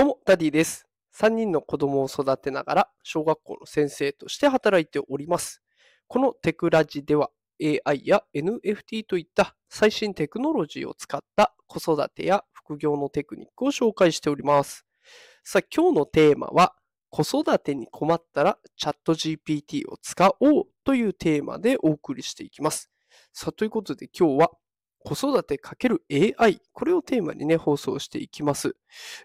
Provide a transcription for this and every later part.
どうも、ダディです。3人の子供を育てながら、小学校の先生として働いております。このテクラジでは、AI や NFT といった最新テクノロジーを使った子育てや副業のテクニックを紹介しております。さあ、今日のテーマは、子育てに困ったらチャット GPT を使おうというテーマでお送りしていきます。さあ、ということで今日は子育て ×AI、これをテーマにね、放送していきます。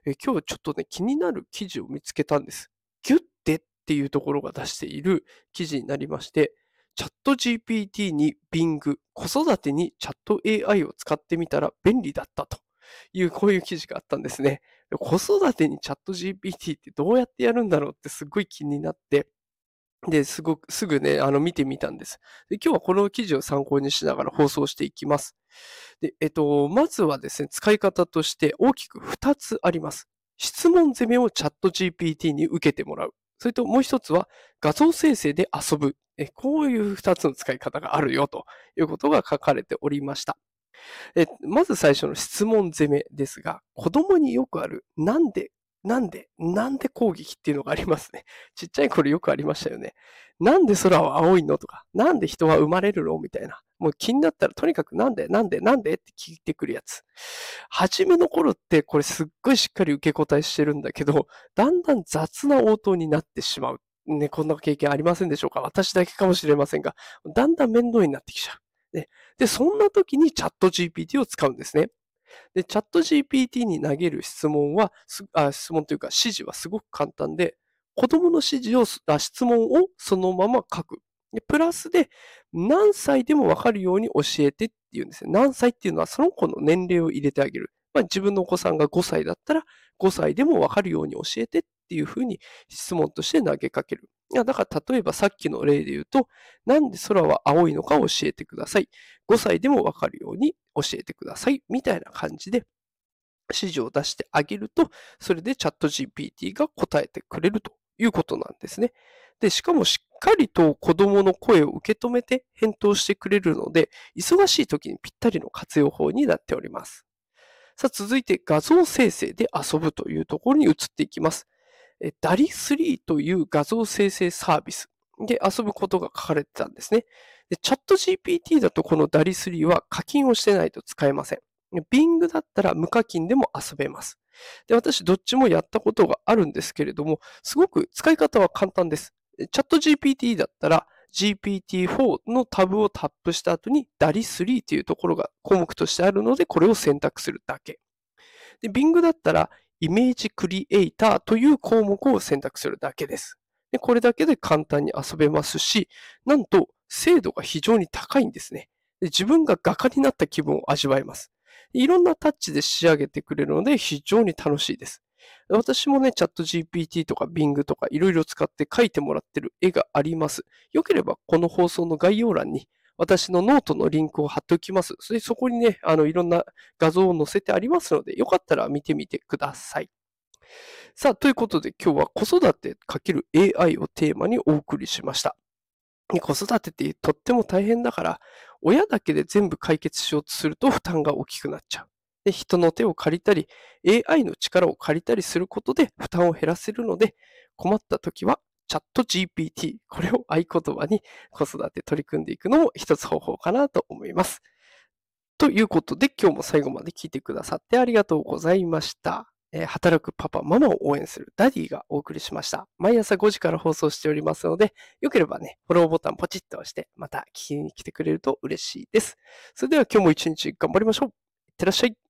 え今日ちょっとね、気になる記事を見つけたんです。ギュッテっていうところが出している記事になりまして、チャット GPT に Bing、子育てにチャット AI を使ってみたら便利だったという、こういう記事があったんですね。子育てにチャット GPT ってどうやってやるんだろうってすごい気になって、で、すごく、すぐね、あの、見てみたんです。で、今日はこの記事を参考にしながら放送していきます。で、えっと、まずはですね、使い方として大きく2つあります。質問攻めをチャット GPT に受けてもらう。それともう一つは画像生成で遊ぶ。えこういう2つの使い方があるよということが書かれておりました。えまず最初の質問攻めですが、子供によくある、なんで、なんで、なんで攻撃っていうのがありますね。ちっちゃい頃よくありましたよね。なんで空は青いのとか、なんで人は生まれるのみたいな。もう気になったらとにかくなんで、なんで、なんでって聞いてくるやつ。初めの頃ってこれすっごいしっかり受け答えしてるんだけど、だんだん雑な応答になってしまう。ね、こんな経験ありませんでしょうか私だけかもしれませんが、だんだん面倒になってきちゃう。ね、で、そんな時にチャット GPT を使うんですね。で、チャット GPT に投げる質問は、あ質問というか指示はすごく簡単で、子供の指示を、あ質問をそのまま書く。でプラスで、何歳でもわかるように教えてっていうんですね。何歳っていうのはその子の年齢を入れてあげる。まあ、自分のお子さんが5歳だったら、5歳でもわかるように教えてっていうふうに質問として投げかける。いやだから例えばさっきの例で言うと、なんで空は青いのか教えてください。5歳でもわかるように教えてください。みたいな感じで指示を出してあげると、それでチャット GPT が答えてくれるということなんですね。で、しかもしっかりと子供の声を受け止めて返答してくれるので、忙しい時にぴったりの活用法になっております。さあ、続いて画像生成で遊ぶというところに移っていきます。え DALI3 という画像生成サービスで遊ぶことが書かれてたんですね。でチャット GPT だとこの DALI3 は課金をしてないと使えません。Bing だったら無課金でも遊べます。で、私どっちもやったことがあるんですけれども、すごく使い方は簡単です。チャット GPT だったら GPT-4 のタブをタップした後に DALI3 というところが項目としてあるので、これを選択するだけ。で、Bing だったらイメージクリエイターという項目を選択するだけです。でこれだけで簡単に遊べますし、なんと精度が非常に高いんですね。で自分が画家になった気分を味わえます。いろんなタッチで仕上げてくれるので非常に楽しいです。私もね、 ChatGPT とか Bing とかいろいろ使って描いてもらってる絵があります。よければこの放送の概要欄に私のノートのリンクを貼っておきます。それそこにね、あのいろんな画像を載せてありますので、よかったら見てみてください。さあ、ということで今日は子育て ×AI をテーマにお送りしました。子育てってとっても大変だから、親だけで全部解決しようとすると負担が大きくなっちゃう。で人の手を借りたり、AI の力を借りたりすることで負担を減らせるので、困った時はチャット GPT、これを合言葉に子育て取り組んでいくのも一つ方法かなと思います。ということで、今日も最後まで聞いてくださってありがとうございました。え働くパパ、ママを応援するダディがお送りしました。毎朝5時から放送しておりますので、よければね、フォローボタンポチッと押して、また聞きに来てくれると嬉しいです。それでは今日も一日頑張りましょう。いってらっしゃい。